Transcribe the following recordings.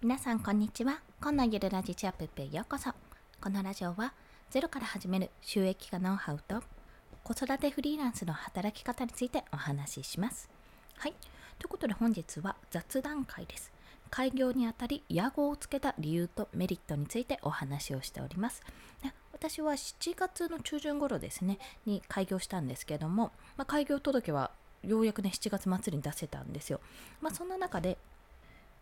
皆さんこんにちは。今のゆるラジチアップへようこそ。このラジオはゼロから始める収益化ノウハウと子育てフリーランスの働き方についてお話しします。はい。ということで本日は雑談会です。開業にあたり屋号をつけた理由とメリットについてお話をしております。私は7月の中旬頃ですねに開業したんですけども、まあ、開業届はようやくね7月末に出せたんですよ。まあ、そんな中で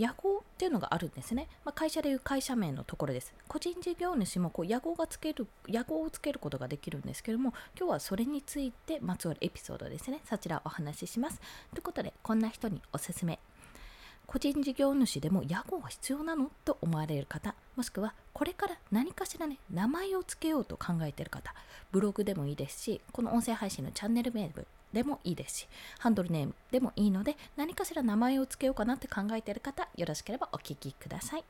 屋号っていうのがあるんですね。まあ、会社でいう会社名のところです。個人事業主もこう屋号がつける、屋号をつけることができるんですけども、今日はそれについてまつわるエピソードですね。そちらお話しします。ということで、こんな人におすすめ。個人事業主でも屋号は必要なのと思われる方、もしくはこれから何かしらね、名前を付けようと考えている方、ブログでもいいですし、この音声配信のチャンネル名でもいいですし、ハンドルネームでもいいので、何かしら名前を付けようかなって考えている方、よろしければお聞きください。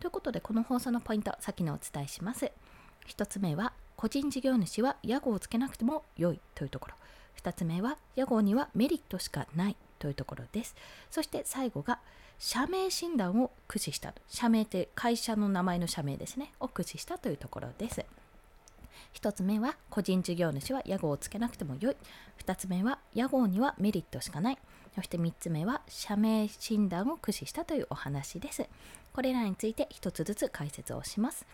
ということで、この放送のポイント、先にお伝えします。1つ目は、個人事業主は屋号をつけなくても良いというところ。2つ目は、屋号にはメリットしかないというところです。そして最後が、社名診断を駆使した。社名って会社の名前の社名ですね。を駆使したというところです。1つ目は個人事業主は屋号をつけなくてもよい。2つ目は屋号にはメリットしかない。そして3つ目は社名診断を駆使したというお話です。これらについて1つずつ解説をします。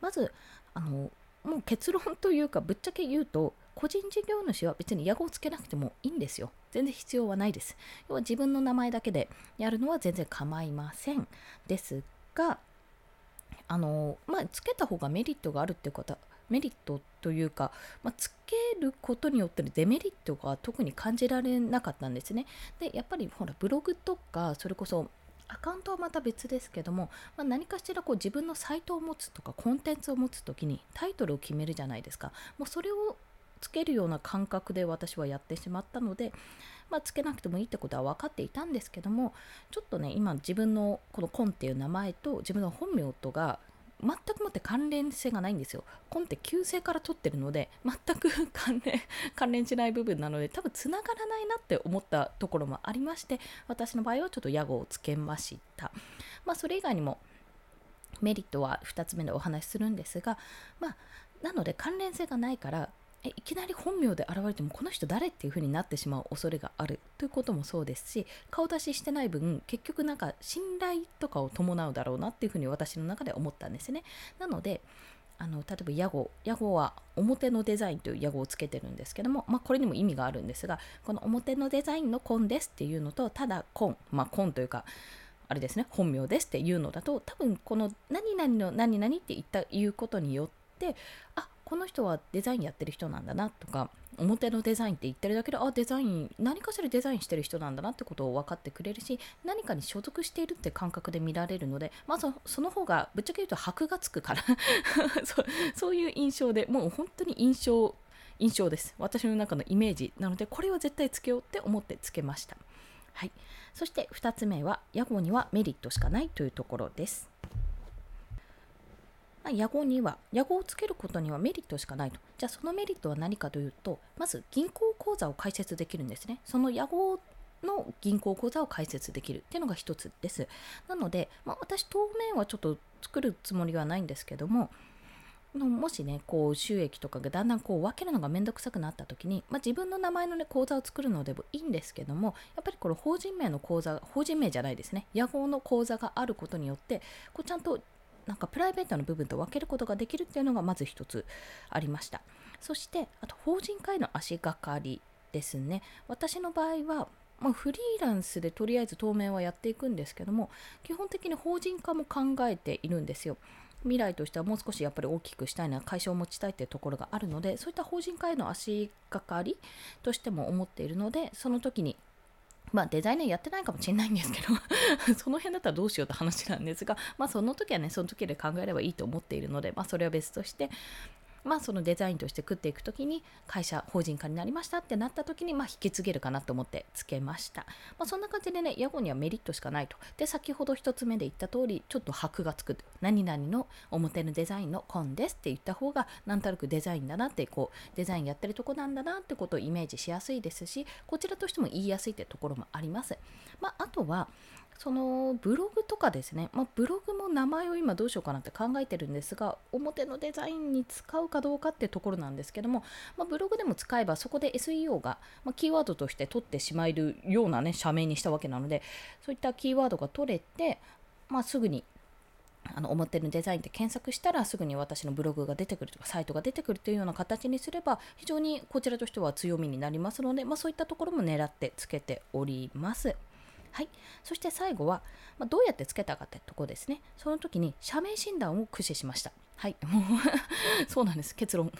まず、あの、もう結論というかぶっちゃけ言うと個人事業主は別に屋号をつけなくてもいいんですよ。全然必要はないです。要は自分の名前だけでやるのは全然構いません。ですが、あの、まあ、つけた方がメリットがあるっていう方メリットというか、まあ、つけることによってのデメリットが特に感じられなかったんですね。でやっぱりほらブログとかそれこそアカウントはまた別ですけども、まあ、何かしらこう自分のサイトを持つとかコンテンツを持つ時にタイトルを決めるじゃないですか。もうそれをつけるような感覚で私はやってしまったので、まあ、つけなくてもいいってことは分かっていたんですけどもちょっとね今自分のこのコンっていう名前と自分の本名とが全くもって関連性がないんですよ。コンって旧姓から取ってるので、全く関連、関連しない部分なので、多分つながらないなって思ったところもありまして、私の場合はちょっと屋号をつけました。まあ、それ以外にも、メリットは2つ目でお話しするんですが、まあ、なので関連性がないから、えいきなり本名で現れてもこの人誰っていう風になってしまう恐れがあるということもそうです。し顔出ししてない分結局なんか信頼とかを伴うだろうなっていう風に私の中で思ったんですね。なのであの例えば屋号屋号は表のデザインという屋号をつけてるんですけども、まあ、これにも意味があるんですがこの表のデザインのコンですっていうのとただコンまあコンというかあれですね本名ですっていうのだと多分この何々の何々って言った言うことによってあこの人はデザインやってる人なんだなとか表のデザインって言ってるだけであデザイン何かしらデザインしてる人なんだなってことを分かってくれるし何かに所属しているって感覚で見られるのでまずその方がぶっちゃけ言うと箔がつくから そそういう印象でもう本当に印象印象です。私の中のイメージなのでこれは絶対つけようって思ってつけました。はい。そして2つ目は屋号にはメリットしかないというところです。まあ、屋号には、屋号をつけることにはメリットしかないと。じゃあそのメリットは何かというと、まず銀行口座を開設できるんですね。その屋号の銀行口座を開設できるっていうのが一つです。なので、まあ、私当面はちょっと作るつもりはないんですけども、もしね、こう収益とかがだんだんこう分けるのがめんどくさくなった時に、まあ、自分の名前のね、口座を作るのでもいいんですけども、やっぱりこの法人名の口座、法人名じゃないですね、屋号の口座があることによって、こうちゃんとなんかプライベートの部分と分けることができるっていうのがまず一つありました。そしてあと法人会の足がかりですね。私の場合はまあ、フリーランスでとりあえず当面はやっていくんですけども基本的に法人化も考えているんですよ。未来としてはもう少しやっぱり大きくしたいな会社を持ちたいっていうところがあるのでそういった法人化への足がかりとしても思っているのでその時にまあデザイナーやってないかもしれないんですけど その辺だったらどうしようって話なんですが、まあその時はね、その時で考えればいいと思っているので、まあそれは別として、まあ、そのデザインとして食っていくときに会社法人化になりましたってなったときに、まあ、引き継げるかなと思ってつけました。まあ、そんな感じでね、屋号にはメリットしかないと。で、先ほど1つ目で言った通り、ちょっと箔がつく。何々の表のデザインのコンですって言った方が、なんとなくデザインだなって、こう、デザインやってるとこなんだなってことをイメージしやすいですし、こちらとしても言いやすいってところもあります。ま、あとは、そのブログとかですね、まあ、ブログも名前を今どうしようかなって考えてるんですが表のデザインに使うかどうかってところなんですけども、まあ、ブログでも使えばそこで SEO が、まあ、キーワードとして取ってしまえるようなね社名にしたわけなのでそういったキーワードが取れて、まあ、すぐにあの表のデザインって検索したらすぐに私のブログが出てくるとかサイトが出てくるというような形にすれば非常にこちらとしては強みになりますので、まあ、そういったところも狙ってつけております。はい、そして最後は、まあ、どうやってつけたかってとこですね。その時に社名診断を駆使しました。はい、も うそうなんです、結論。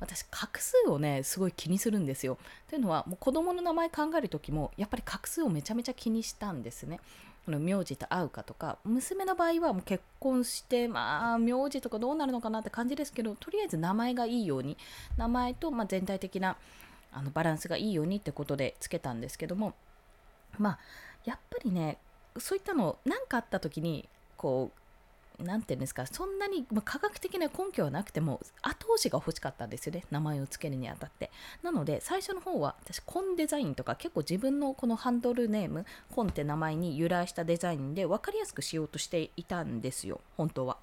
私、画数をね、すごい気にするんですよ。というのは、もう子供の名前考える時も、やっぱり画数をめちゃめちゃ気にしたんですね。この名字と合うかとか娘の場合はもう結婚してまあ名字とかどうなるのかなって感じですけどとりあえず名前がいいように名前とま全体的なあのバランスがいいようにってことでつけたんですけどもまあやっぱりねそういったの何かあった時にこう何て言うんですかそんなに、まあ、科学的な根拠はなくても後押しが欲しかったんですよね名前を付けるにあたって。なので最初の方は私コンデザインとか結構自分のこのハンドルネームコンって名前に由来したデザインで分かりやすくしようとしていたんですよ本当は。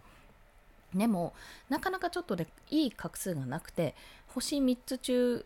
でもなかなかちょっとねいい画数がなくて星3つ中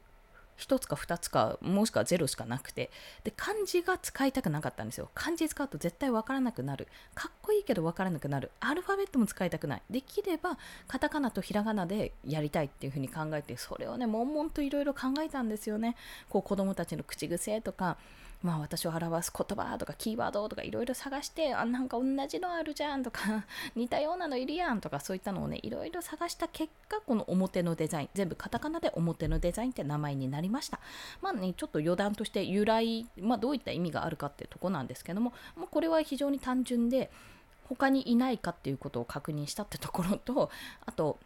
1つか2つかもしくは0しかなくてで漢字が使いたくなかったんですよ。漢字使うと絶対分からなくなる。かっこいいけど分からなくなる。アルファベットも使いたくない。できればカタカナとひらがなでやりたいっていうふうに考えてそれをね悶々といろいろ考えたんですよね。こう子供たちの口癖とかまあ私を表す言葉とかキーワードとかいろいろ探してあなんか同じのあるじゃんとか 似たようなのいるやんとかそういったのをねいろいろ探した結果この表のデザイン全部カタカナで表のデザインって名前になりました。まあねちょっと余談として由来、まあ、どういった意味があるかってとこなんですけども、まあ、これは非常に単純で他にいないかっていうことを確認したってところとあと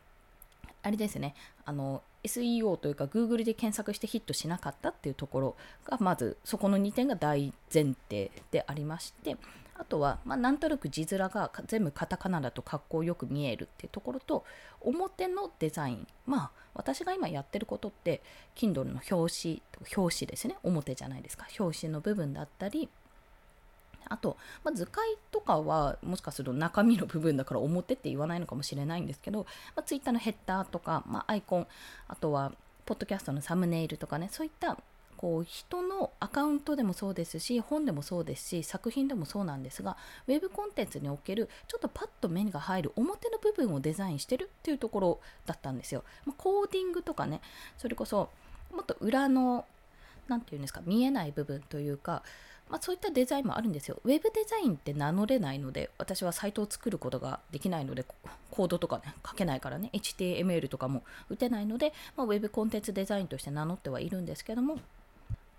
あれですねあの SEO というか Google で検索してヒットしなかったっていうところがまずそこの2点が大前提でありましてあとは、まあ、なんとなく字面が全部カタカナだと格好よく見えるっていうところと表のデザインまあ私が今やってることって Kindle の表紙表紙ですね。表じゃないですか表紙の部分だったりあと、まあ、図解とかはもしかすると中身の部分だから表って言わないのかもしれないんですけど、まあ、ツイッターのヘッダーとか、まあ、アイコンあとはポッドキャストのサムネイルとかねそういったこう人のアカウントでもそうですし本でもそうですし作品でもそうなんですがウェブコンテンツにおけるちょっとパッと目が入る表の部分をデザインしてるっていうところだったんですよ。まあ、コーディングとかねそれこそもっと裏の何て言うんですか見えない部分というかまあ、そういったデザインもあるんですよ。ウェブデザインって名乗れないので、私はサイトを作ることができないので、コードとかね、書けないからね、HTML とかも打てないので、まあ、ウェブコンテンツデザインとして名乗ってはいるんですけども、そ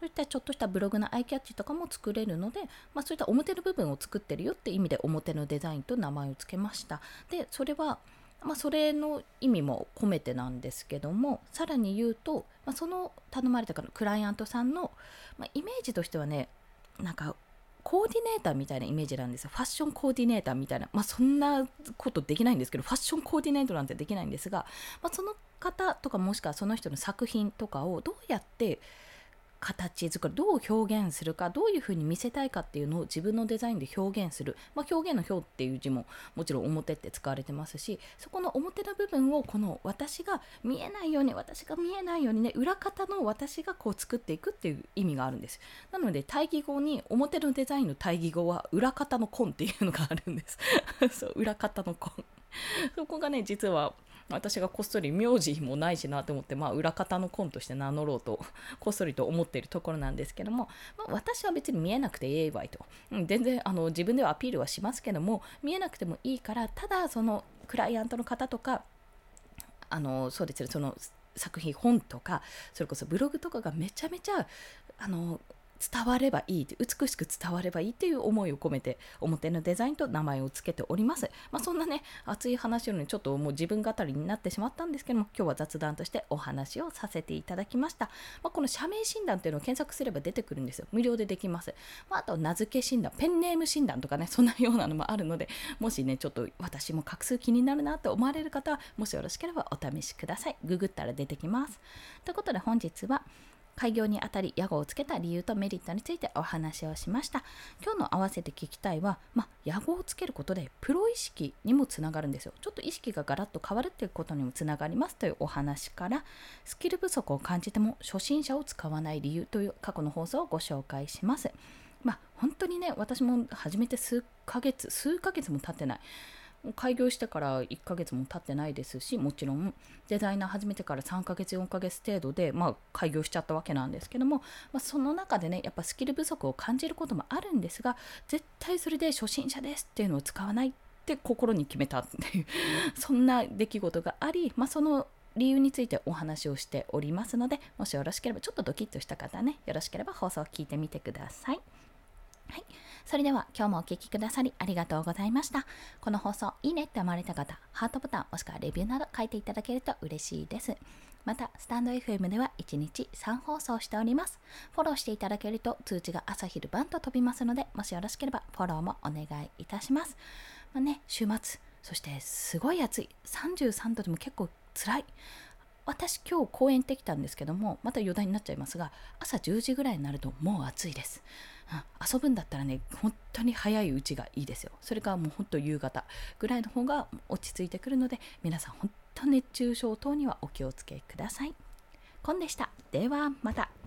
ういったちょっとしたブログのアイキャッチとかも作れるので、まあ、そういった表の部分を作ってるよって意味で表のデザインと名前を付けました。で、それは、まあ、それの意味も込めてなんですけどもさらに言うと、まあ、その頼まれたクライアントさんの、まあ、イメージとしてはねなんかコーディネーターみたいなイメージなんですよ。ファッションコーディネーターみたいな。まあそんなことできないんですけど、ファッションコーディネートなんてできないんですが、まあ、その方とかもしくはその人の作品とかをどうやって形作りどう表現するかどういうふうに見せたいかっていうのを自分のデザインで表現する、まあ、表現の表っていう字ももちろん表って使われてますしそこの表の部分をこの私が見えないように私が見えないようにね裏方の私がこう作っていくっていう意味があるんです。なので対義語に表のデザインの対義語は裏方のコンっていうのがあるんです。そう裏方のコンそこがね実は私がこっそり名字もないしなと思って、まあ、裏方のコンとして名乗ろうと こっそりと思っているところなんですけども、まあ、私は別に見えなくてええわいと、うん、全然あの自分ではアピールはしますけども見えなくてもいいからただそのクライアントの方とかあのそうですねその作品本とかそれこそブログとかがめちゃめちゃあの伝わればいい美しく伝わればいいっていう思いを込めて表のデザインと名前を付けております。まあ、そんなね熱い話にちょっともう自分語りになってしまったんですけども今日は雑談としてお話をさせていただきました。まあ、この社名診断っていうのを検索すれば出てくるんですよ。無料でできます。まあ、あと名付け診断、ペンネーム診断とかねそんなようなのもあるのでもしねちょっと私も画数気になるなと思われる方はもしよろしければお試しください。ググったら出てきます。ということで本日は開業にあたり屋号をつけた理由とメリットについてお話をしました。今日の合わせて聞きたいは、まあ、屋号をつけることでプロ意識にもつながるんですよ。ちょっと意識がガラッと変わるっていうことにもつながりますというお話からスキル不足を感じても初心者を使わない理由という過去の放送をご紹介します。まあ本当にね私も始めて数ヶ月数ヶ月も経ってない。開業してから1ヶ月も経ってないですしもちろんデザイナー始めてから3ヶ月4ヶ月程度で、まあ、開業しちゃったわけなんですけども、まあ、その中でねやっぱスキル不足を感じることもあるんですが絶対それで初心者ですっていうのを使わないって心に決めたっていう そんな出来事があり、まあ、その理由についてお話をしておりますのでもしよろしければちょっとドキッとした方ねよろしければ放送を聞いてみてください。はい。それでは今日もお聴きくださりありがとうございました。この放送いいねって思われた方、ハートボタンもしくはレビューなど書いていただけると嬉しいです。また、スタンド FM では1日3放送しております。フォローしていただけると通知が朝昼晩と飛びますので、もしよろしければフォローもお願いいたします。まあね、週末、そしてすごい暑い。33度でも結構辛い。私今日公園行ってきたんですけどもまた余談になっちゃいますが朝10時ぐらいになるともう暑いです、うん、遊ぶんだったらね本当に早いうちがいいですよ。それからもうほんと夕方ぐらいの方が落ち着いてくるので皆さん本当熱中症等にはお気をつけください。コンでした。ではまた。